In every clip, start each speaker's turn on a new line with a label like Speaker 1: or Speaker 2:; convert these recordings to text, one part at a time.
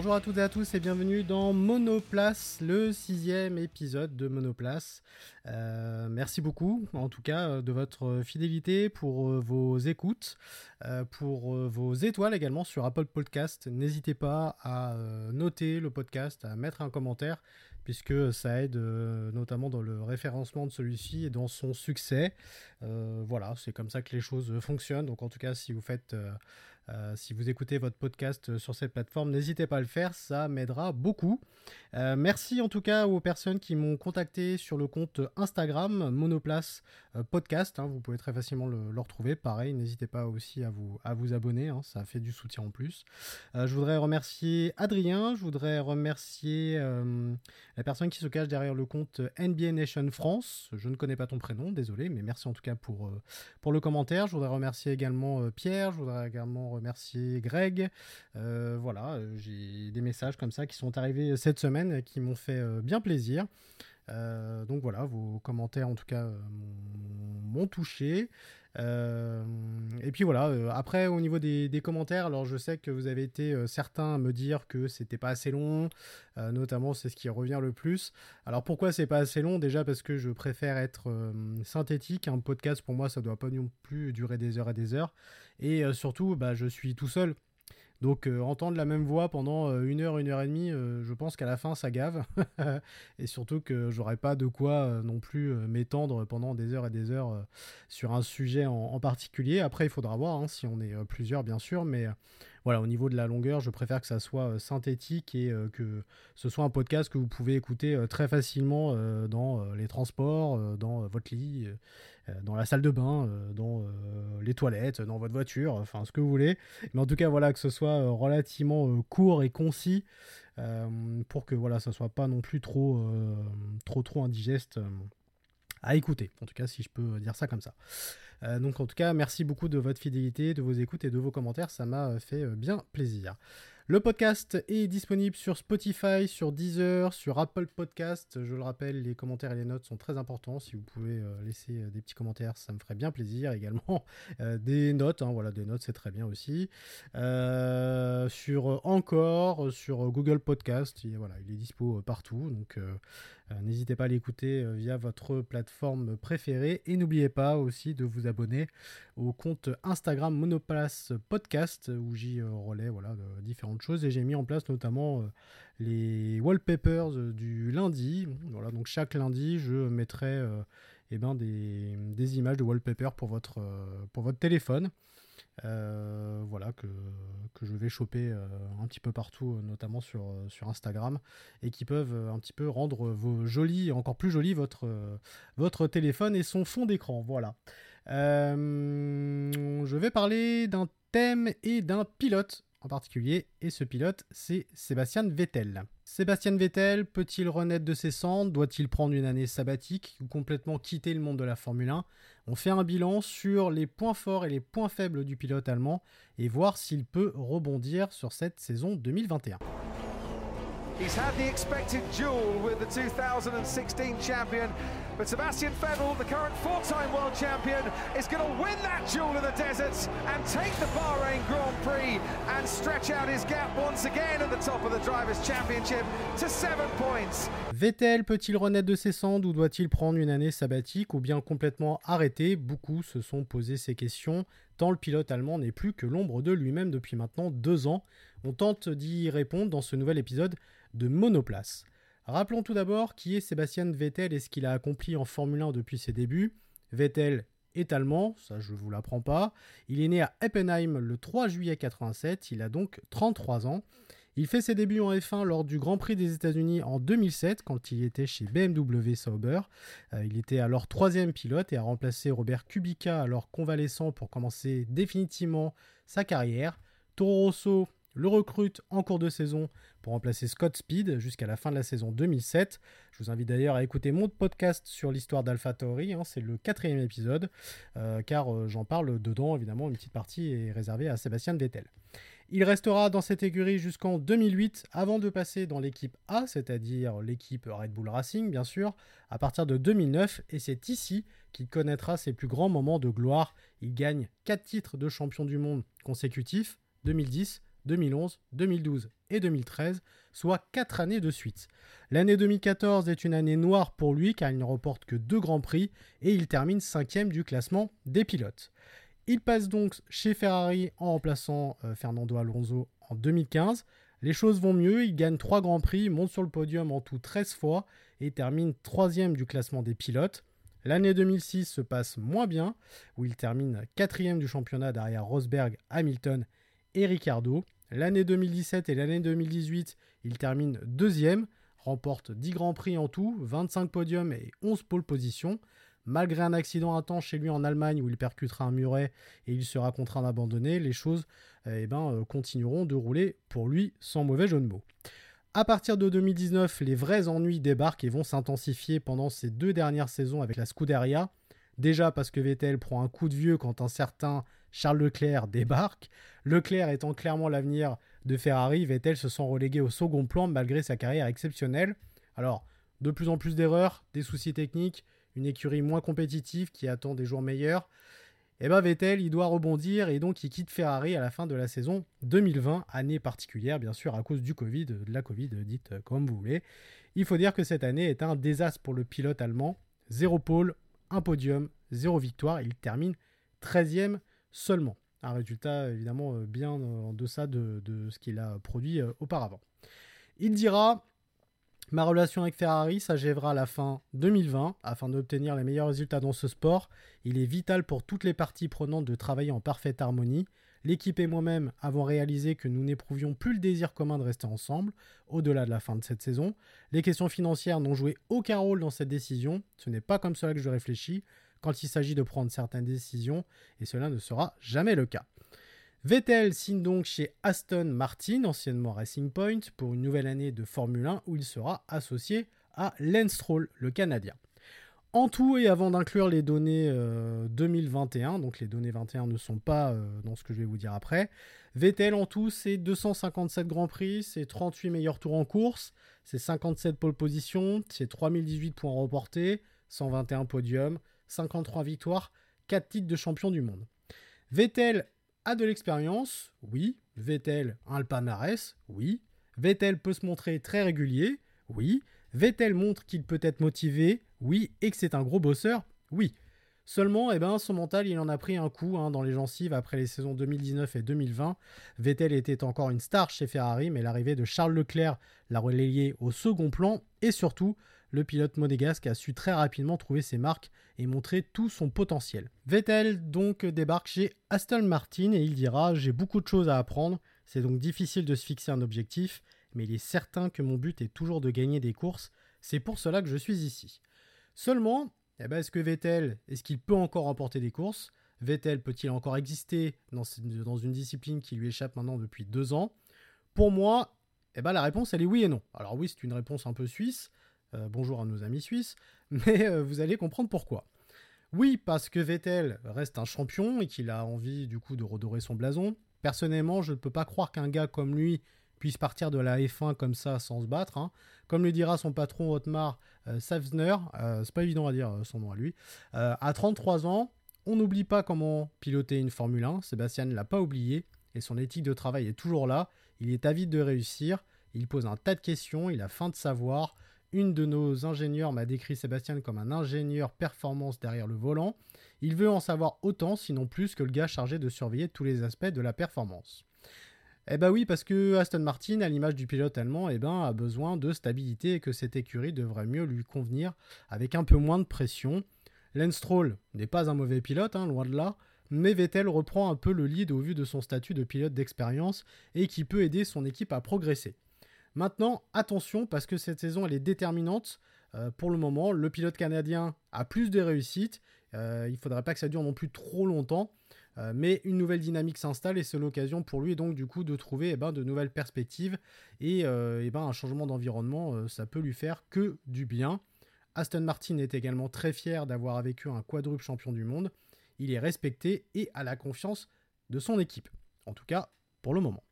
Speaker 1: Bonjour à toutes et à tous et bienvenue dans Monoplace, le sixième épisode de Monoplace. Euh, merci beaucoup en tout cas euh, de votre fidélité pour euh, vos écoutes, pour vos étoiles également sur Apple Podcast. N'hésitez pas à noter le podcast, à mettre un commentaire puisque ça aide notamment dans le référencement de celui-ci et dans son succès. voilà, c'est comme ça que les choses fonctionnent. Donc en tout cas, si vous faites euh, si vous écoutez votre podcast euh, sur cette plateforme, n'hésitez pas à le faire, ça m'aidera beaucoup. Euh, merci en tout cas aux personnes qui m'ont contacté sur le compte Instagram Monoplace Podcast. Hein, vous pouvez très facilement le, retrouver. Pareil, n'hésitez pas aussi à vous, à vous abonner, hein, ça fait du soutien en plus. je voudrais remercier Adrien, je voudrais remercier la personne qui se cache derrière le compte NBA Nation France. Je ne connais pas ton prénom, désolé, mais merci en tout cas pour, pour le commentaire. Je voudrais remercier également Pierre, je voudrais également remercier Greg. Euh, voilà, euh, j'ai des messages comme ça qui sont arrivés cette semaine et qui m'ont fait euh, bien plaisir. Donc voilà, vos commentaires en tout cas m'ont touché. et puis voilà, après au niveau des, commentaires, alors je sais que vous avez été certains à me dire que c'était pas assez long, notamment c'est ce qui revient le plus. Alors pourquoi c'est pas assez long? Déjà parce que je préfère être synthétique, un podcast pour moi ça doit pas non plus durer des heures et des heures. Et euh, surtout, bah, je suis tout seul. Donc euh, entendre la même voix pendant euh, une heure, une heure et demie, je pense qu'à la fin ça gave. et surtout que j'aurais pas de quoi non plus m'étendre pendant des heures et des heures sur un sujet en, particulier. Après il faudra voir hein, si on est plusieurs bien sûr, mais voilà, au niveau de la longueur, je préfère que ça soit euh, synthétique et euh, que ce soit un podcast que vous pouvez écouter euh, très facilement dans les transports, dans votre lit, dans la salle de bain, dans les toilettes, dans votre voiture, enfin ce que vous voulez. Mais en tout cas, voilà, que ce soit relativement court et concis pour que voilà, ça soit pas non plus trop, trop, trop indigeste à écouter. En tout cas, si je peux dire ça comme ça. Euh, donc en tout cas, merci beaucoup de votre fidélité, de vos écoutes et de vos commentaires, ça m'a fait euh, bien plaisir. Le podcast est disponible sur Spotify, sur Deezer, sur Apple Podcast. Je le rappelle, les commentaires et les notes sont très importants. Si vous pouvez euh, laisser euh, des petits commentaires, ça me ferait bien plaisir. Également euh, des notes, hein, voilà, des notes, c'est très bien aussi. sur Encore, sur Google Podcast, il, voilà, il est dispo partout. Donc n'hésitez pas à l'écouter via votre plateforme préférée. Et n'oubliez pas aussi de vous abonner au compte Instagram Monoplace Podcast où j'y relais voilà, différentes choses et j'ai mis en place notamment euh, les wallpapers euh, du lundi. Voilà, donc chaque lundi, je mettrai euh, eh ben des, images de wallpaper pour votre téléphone. Voilà, que, que, je vais choper un petit peu partout, notamment sur, sur Instagram, et qui peuvent un petit peu rendre vos jolis, encore plus joli votre, votre téléphone et son fond d'écran. Voilà. je vais parler d'un thème et d'un pilote en particulier, et ce pilote, c'est Sébastien Vettel. Sébastien Vettel peut-il renaître de ses cendres? Doit-il prendre une année sabbatique ou complètement quitter le monde de la Formule 1 On fait un bilan sur les points forts et les points faibles du pilote allemand et voir s'il peut rebondir sur cette saison 2021. He's had the expected duel with the 2016 champion, but Sebastian Vettel, the current four-time world champion, is going to win that duel in the desert and take the Bahrain Grand Prix and stretch out his gap once again at the top of the Drivers' Championship to seven points. Vettel peut-il renaître de ses cendres ou doit-il prendre une année sabbatique ou bien complètement arrêter? Beaucoup se sont posé ces questions, le pilote allemand n'est plus que l'ombre de lui-même depuis maintenant deux ans. On tente d'y répondre dans ce nouvel épisode de monoplace. Rappelons tout d'abord qui est Sébastien Vettel et ce qu'il a accompli en Formule 1 depuis ses débuts. Vettel est allemand, ça je ne vous l'apprends pas. Il est né à Eppenheim le 3 juillet 87, il a donc 33 ans. Il fait ses débuts en F1 lors du Grand Prix des États-Unis en 2007 quand il était chez BMW Sauber. Euh, il était alors troisième pilote et a remplacé Robert Kubica alors convalescent pour commencer définitivement sa carrière. Toro Rosso le recrute en cours de saison pour remplacer Scott Speed jusqu'à la fin de la saison 2007. Je vous invite d'ailleurs à écouter mon podcast sur l'histoire d'AlphaTauri, hein, c'est le quatrième épisode, euh, car euh, j'en parle dedans, évidemment, une petite partie est réservée à Sébastien Vettel. Il restera dans cette écurie jusqu'en 2008 avant de passer dans l'équipe A, c'est-à-dire l'équipe Red Bull Racing bien sûr, à partir de 2009 et c'est ici qu'il connaîtra ses plus grands moments de gloire. Il gagne 4 titres de champion du monde consécutifs, 2010, 2011, 2012 et 2013, soit 4 années de suite. L'année 2014 est une année noire pour lui car il ne remporte que deux grands prix et il termine 5 du classement des pilotes. Il passe donc chez Ferrari en remplaçant euh, Fernando Alonso en 2015. Les choses vont mieux, il gagne 3 grands prix, monte sur le podium en tout 13 fois et termine 3 du classement des pilotes. L'année 2006 se passe moins bien, où il termine 4 du championnat derrière Rosberg, Hamilton et Ricardo. L'année 2017 et l'année 2018, il termine deuxième, remporte 10 grands prix en tout, 25 podiums et 11 pole positions. Malgré un accident intense chez lui en Allemagne où il percutera un muret et il sera contraint d'abandonner, les choses eh ben, euh, continueront de rouler pour lui sans mauvais jeu de mots. À partir de 2019, les vrais ennuis débarquent et vont s'intensifier pendant ces deux dernières saisons avec la Scuderia. Déjà parce que Vettel prend un coup de vieux quand un certain Charles Leclerc débarque. Leclerc étant clairement l'avenir de Ferrari, Vettel se sent relégué au second plan malgré sa carrière exceptionnelle. Alors, de plus en plus d'erreurs, des soucis techniques, une écurie moins compétitive qui attend des jours meilleurs. Et eh bien Vettel, il doit rebondir et donc il quitte Ferrari à la fin de la saison 2020, année particulière bien sûr à cause du Covid, de la Covid, dites comme vous voulez. Il faut dire que cette année est un désastre pour le pilote allemand. Zéro pôle, un podium, zéro victoire. Il termine 13e seulement. Un résultat évidemment euh, bien en deçà de, ce qu'il a produit euh, auparavant. Il dira Ma relation avec Ferrari s'achèvera à la fin 2020 afin d'obtenir les meilleurs résultats dans ce sport. Il est vital pour toutes les parties prenantes de travailler en parfaite harmonie. L'équipe et moi-même avons réalisé que nous n'éprouvions plus le désir commun de rester ensemble au-delà de la fin de cette saison. Les questions financières n'ont joué aucun rôle dans cette décision. Ce n'est pas comme cela que je réfléchis quand il s'agit de prendre certaines décisions, et cela ne sera jamais le cas. Vettel signe donc chez Aston Martin, anciennement Racing Point, pour une nouvelle année de Formule 1 où il sera associé à Lance Stroll, le Canadien. En tout, et avant d'inclure les données 2021, euh, donc les données 21 ne sont pas euh, dans ce que je vais vous dire après, Vettel en tout, c'est 257 Grands Prix, c'est 38 meilleurs tours en course, c'est 57 pole positions, c'est 3018 points remportés, 121 podiums, 53 victoires, 4 titres de champion du monde. Vettel a de l'expérience, oui. Vettel a le palmarès, oui. Vettel peut se montrer très régulier, oui. Vettel montre qu'il peut être motivé, oui. Et que c'est un gros bosseur, oui. Seulement, eh ben, son mental, il en a pris un coup hein, dans les gencives après les saisons 2019 et 2020. Vettel était encore une star chez Ferrari, mais l'arrivée de Charles Leclerc l'a relayé au second plan et surtout, le pilote monégasque a su très rapidement trouver ses marques et montrer tout son potentiel. Vettel donc débarque chez Aston Martin et il dira J'ai beaucoup de choses à apprendre, c'est donc difficile de se fixer un objectif, mais il est certain que mon but est toujours de gagner des courses, c'est pour cela que je suis ici. Seulement, eh ben, est-ce que Vettel, est-ce qu'il peut encore remporter des courses? Vettel peut-il encore exister dans, une discipline qui lui échappe maintenant depuis deux ans? Pour moi, eh ben, la réponse elle est oui et non. Alors oui, c'est une réponse un peu suisse, euh, bonjour à nos amis suisses, mais euh, vous allez comprendre pourquoi. Oui, parce que Vettel reste un champion et qu'il a envie du coup de redorer son blason. Personnellement, je ne peux pas croire qu'un gars comme lui puisse partir de la F1 comme ça sans se battre. Hein. Comme le dira son patron Otmar euh, Savsner, c'est pas évident à dire son nom à lui, à 33 ans, on n'oublie pas comment piloter une Formule 1. Sébastien ne l'a pas oublié et son éthique de travail est toujours là. Il est avide de réussir. Il pose un tas de questions. Il a faim de savoir. Une de nos ingénieurs m'a décrit Sébastien comme un ingénieur performance derrière le volant. Il veut en savoir autant, sinon plus, que le gars chargé de surveiller tous les aspects de la performance. Eh bah oui, parce que Aston Martin, à l'image du pilote allemand, eh ben, a besoin de stabilité et que cette écurie devrait mieux lui convenir avec un peu moins de pression. Lance Stroll n'est pas un mauvais pilote, hein, loin de là, mais Vettel reprend un peu le lead au vu de son statut de pilote d'expérience et qui peut aider son équipe à progresser. Maintenant, attention, parce que cette saison, elle est déterminante. Euh, pour le moment, le pilote canadien a plus de réussites. Euh, il ne faudrait pas que ça dure non plus trop longtemps. Euh, mais une nouvelle dynamique s'installe et c'est l'occasion pour lui donc du coup de trouver eh ben, de nouvelles perspectives et eh ben, un changement d'environnement, ça peut lui faire que du bien. Aston Martin est également très fier d'avoir eux un quadruple champion du monde. Il est respecté et a la confiance de son équipe. En tout cas, pour le moment.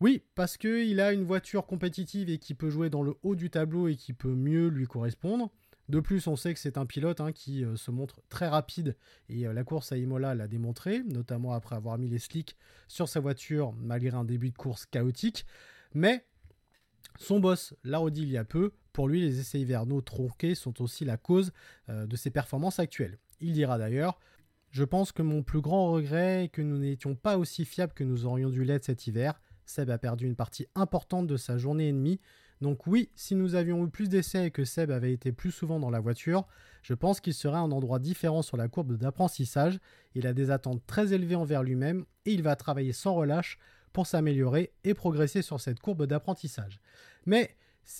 Speaker 1: Oui, parce qu'il a une voiture compétitive et qui peut jouer dans le haut du tableau et qui peut mieux lui correspondre. De plus, on sait que c'est un pilote hein, qui se montre très rapide et la course à Imola l'a démontré, notamment après avoir mis les slicks sur sa voiture malgré un début de course chaotique. Mais son boss l'a redit il y a peu, pour lui les essais hivernaux tronqués sont aussi la cause de ses performances actuelles. Il dira d'ailleurs je pense que mon plus grand regret est que nous n'étions pas aussi fiables que nous aurions dû l'être cet hiver. Seb a perdu une partie importante de sa journée et demie. Donc oui, si nous avions eu plus d'essais et que Seb avait été plus souvent dans la voiture, je pense qu'il serait un endroit différent sur la courbe d'apprentissage. Il a des attentes très élevées envers lui-même et il va travailler sans relâche pour s'améliorer et progresser sur cette courbe d'apprentissage. Mais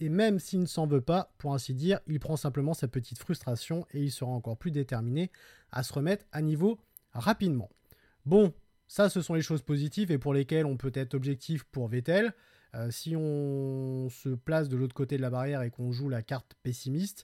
Speaker 1: même s'il ne s'en veut pas, pour ainsi dire, il prend simplement sa petite frustration et il sera encore plus déterminé à se remettre à niveau rapidement. Bon, ça ce sont les choses positives et pour lesquelles on peut être objectif pour Vettel. Euh, si on se place de l'autre côté de la barrière et qu'on joue la carte pessimiste,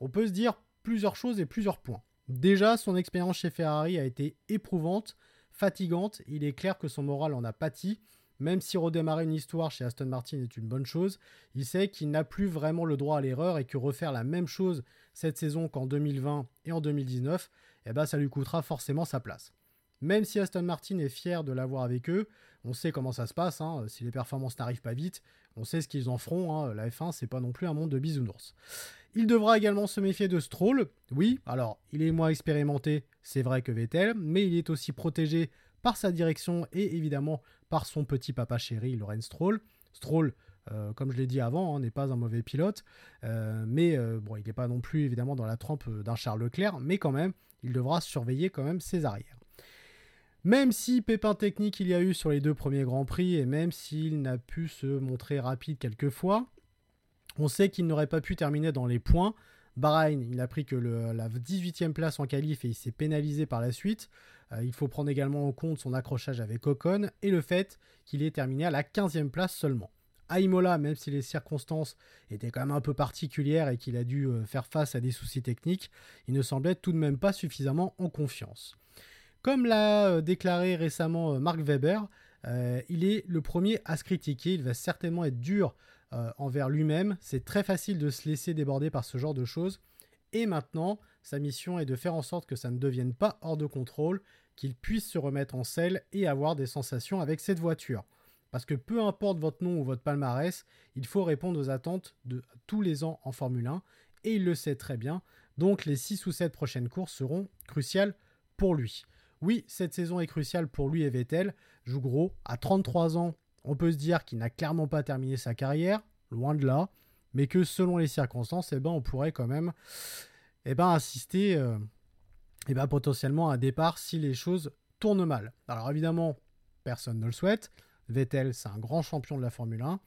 Speaker 1: on peut se dire plusieurs choses et plusieurs points. Déjà, son expérience chez Ferrari a été éprouvante, fatigante, il est clair que son moral en a pâti, même si redémarrer une histoire chez Aston Martin est une bonne chose, il sait qu'il n'a plus vraiment le droit à l'erreur et que refaire la même chose cette saison qu'en 2020 et en 2019, eh ben ça lui coûtera forcément sa place. Même si Aston Martin est fier de l'avoir avec eux, on sait comment ça se passe, hein. si les performances n'arrivent pas vite, on sait ce qu'ils en feront, hein. la F1 c'est pas non plus un monde de bisounours. Il devra également se méfier de Stroll, oui, alors il est moins expérimenté, c'est vrai que Vettel, mais il est aussi protégé par sa direction et évidemment par son petit papa chéri, Lorenz Stroll. Stroll, euh, comme je l'ai dit avant, hein, n'est pas un mauvais pilote, euh, mais euh, bon, il n'est pas non plus évidemment dans la trempe d'un Charles Leclerc, mais quand même, il devra surveiller quand même ses arrières. Même si pépin technique il y a eu sur les deux premiers Grands Prix, et même s'il n'a pu se montrer rapide quelquefois, on sait qu'il n'aurait pas pu terminer dans les points. Bahreïn, il a pris que la 18e place en qualif et il s'est pénalisé par la suite. Euh, il faut prendre également en compte son accrochage avec Ocon et le fait qu'il ait terminé à la 15e place seulement. À Imola, même si les circonstances étaient quand même un peu particulières et qu'il a dû euh, faire face à des soucis techniques, il ne semblait tout de même pas suffisamment en confiance. Comme l'a euh, déclaré récemment Mark Webber, il est le premier à se critiquer, il va certainement être dur envers lui-même, c'est très facile de se laisser déborder par ce genre de choses, et maintenant, sa mission est de faire en sorte que ça ne devienne pas hors de contrôle, qu'il puisse se remettre en selle et avoir des sensations avec cette voiture. Parce que peu importe votre nom ou votre palmarès, il faut répondre aux attentes de tous les ans en Formule 1, et il le sait très bien, donc les 6 ou 7 prochaines courses seront cruciales pour lui. Oui, cette saison est cruciale pour lui et Vettel, joue gros, à 33 ans, on peut se dire qu'il n'a clairement pas terminé sa carrière, loin de là, mais que selon les circonstances, eh ben, on pourrait quand même eh ben, assister euh, eh ben, potentiellement à un départ si les choses tournent mal. Alors évidemment, personne ne le souhaite. Vettel, c'est un grand champion de la Formule 1.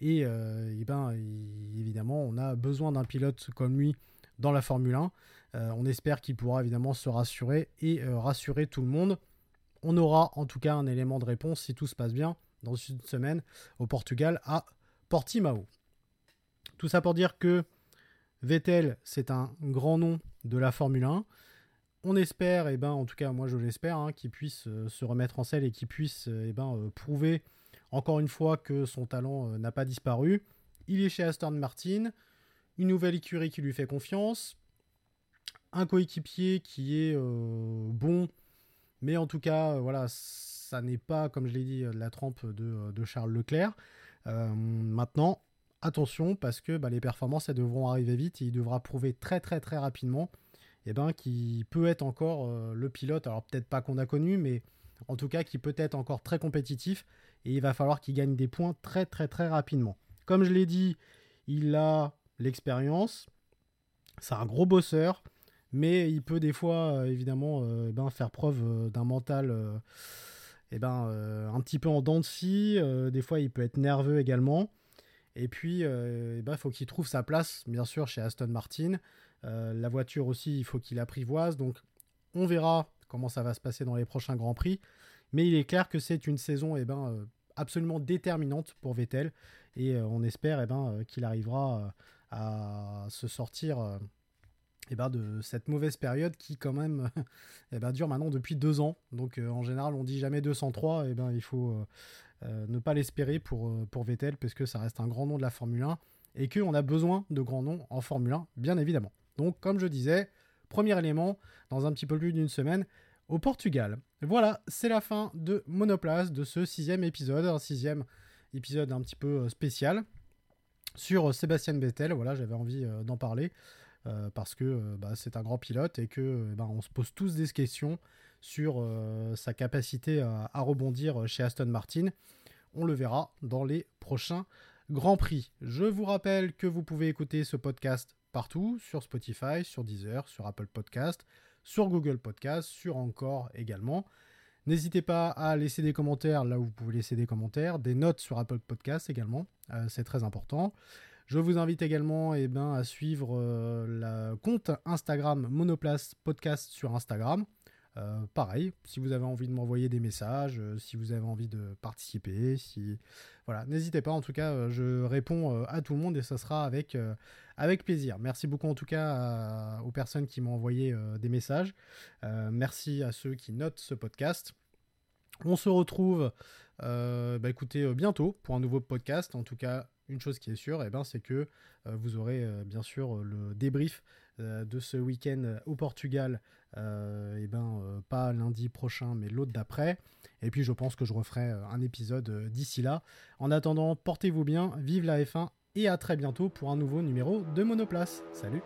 Speaker 1: Et euh, eh ben, évidemment, on a besoin d'un pilote comme lui dans la Formule 1. Euh, on espère qu'il pourra évidemment se rassurer et rassurer tout le monde. On aura en tout cas un élément de réponse si tout se passe bien dans une semaine au Portugal à Portimao. Tout ça pour dire que Vettel, c'est un grand nom de la Formule 1. On espère, et eh ben, en tout cas moi je l'espère, hein, qu'il puisse euh, se remettre en selle et qu'il puisse euh, eh ben, euh, prouver encore une fois que son talent n'a pas disparu. Il est chez Aston Martin, une nouvelle écurie qui lui fait confiance, un coéquipier qui est bon, mais en tout cas, voilà, ça n'est pas, comme je l'ai dit, la trempe de, Charles Leclerc. maintenant, attention parce que bah, les performances elles devront arriver vite et il devra prouver très très très rapidement eh ben, qu'il peut être encore euh, le pilote, alors peut-être pas qu'on a connu, mais en tout cas qui peut être encore très compétitif et il va falloir qu'il gagne des points très très très rapidement. Comme je l'ai dit, il a l'expérience, c'est un gros bosseur, mais il peut des fois euh, évidemment euh, eh ben, faire preuve d'un mental eh ben, un petit peu en dents de scie, des fois il peut être nerveux également. Et puis, euh, eh ben, il faut qu'il trouve sa place, bien sûr, chez Aston Martin. Euh, la voiture aussi, il faut qu'il apprivoise. Donc, on verra comment ça va se passer dans les prochains Grands Prix. Mais il est clair que c'est une saison eh ben, euh, absolument déterminante pour Vettel. Et on espère eh ben, qu'il arrivera à se sortir eh ben, de cette mauvaise période qui, quand même, ben, dure maintenant depuis deux ans. Donc, en général, on dit jamais 203. Et ben, il faut euh, ne pas l'espérer pour, euh, pour Vettel, parce que ça reste un grand nom de la Formule 1 et qu'on a besoin de grands noms en Formule 1, bien évidemment. Donc, comme je disais, premier élément, dans un petit peu plus d'une semaine, au Portugal. Voilà, c'est la fin de Monoplace, de ce sixième épisode, un sixième épisode un petit peu spécial sur Sébastien Vettel. Voilà, j'avais envie d'en parler. Euh, parce que euh, bah, c'est un grand pilote et que on se pose tous des questions sur euh, sa capacité à, rebondir chez Aston Martin. On le verra dans les prochains Grands Prix. Je vous rappelle que vous pouvez écouter ce podcast partout, sur Spotify, sur Deezer, sur Apple Podcast, sur Google Podcast, sur Encore également. N'hésitez pas à laisser des commentaires là où vous pouvez laisser des commentaires, des notes sur Apple Podcast également, c'est très important. Je vous invite également eh ben, à suivre euh, le compte Instagram Monoplace Podcast sur Instagram. Euh, pareil, si vous avez envie de m'envoyer des messages, euh, si vous avez envie de participer, si voilà, n'hésitez pas. En tout cas, je réponds à tout le monde et ça sera avec avec plaisir. Merci beaucoup en tout cas aux personnes qui m'ont envoyé des messages. merci à ceux qui notent ce podcast. On se retrouve, bah, écoutez, bientôt pour un nouveau podcast. En tout cas, une chose qui est sûre, et eh ben, c'est que euh, vous aurez euh, bien sûr euh, le débrief de ce week-end au Portugal, et eh ben, pas lundi prochain, mais l'autre d'après. Et puis je pense que je referai un épisode d'ici là. En attendant, portez-vous bien, vive la F1 et à très bientôt pour un nouveau numéro de Monoplace. Salut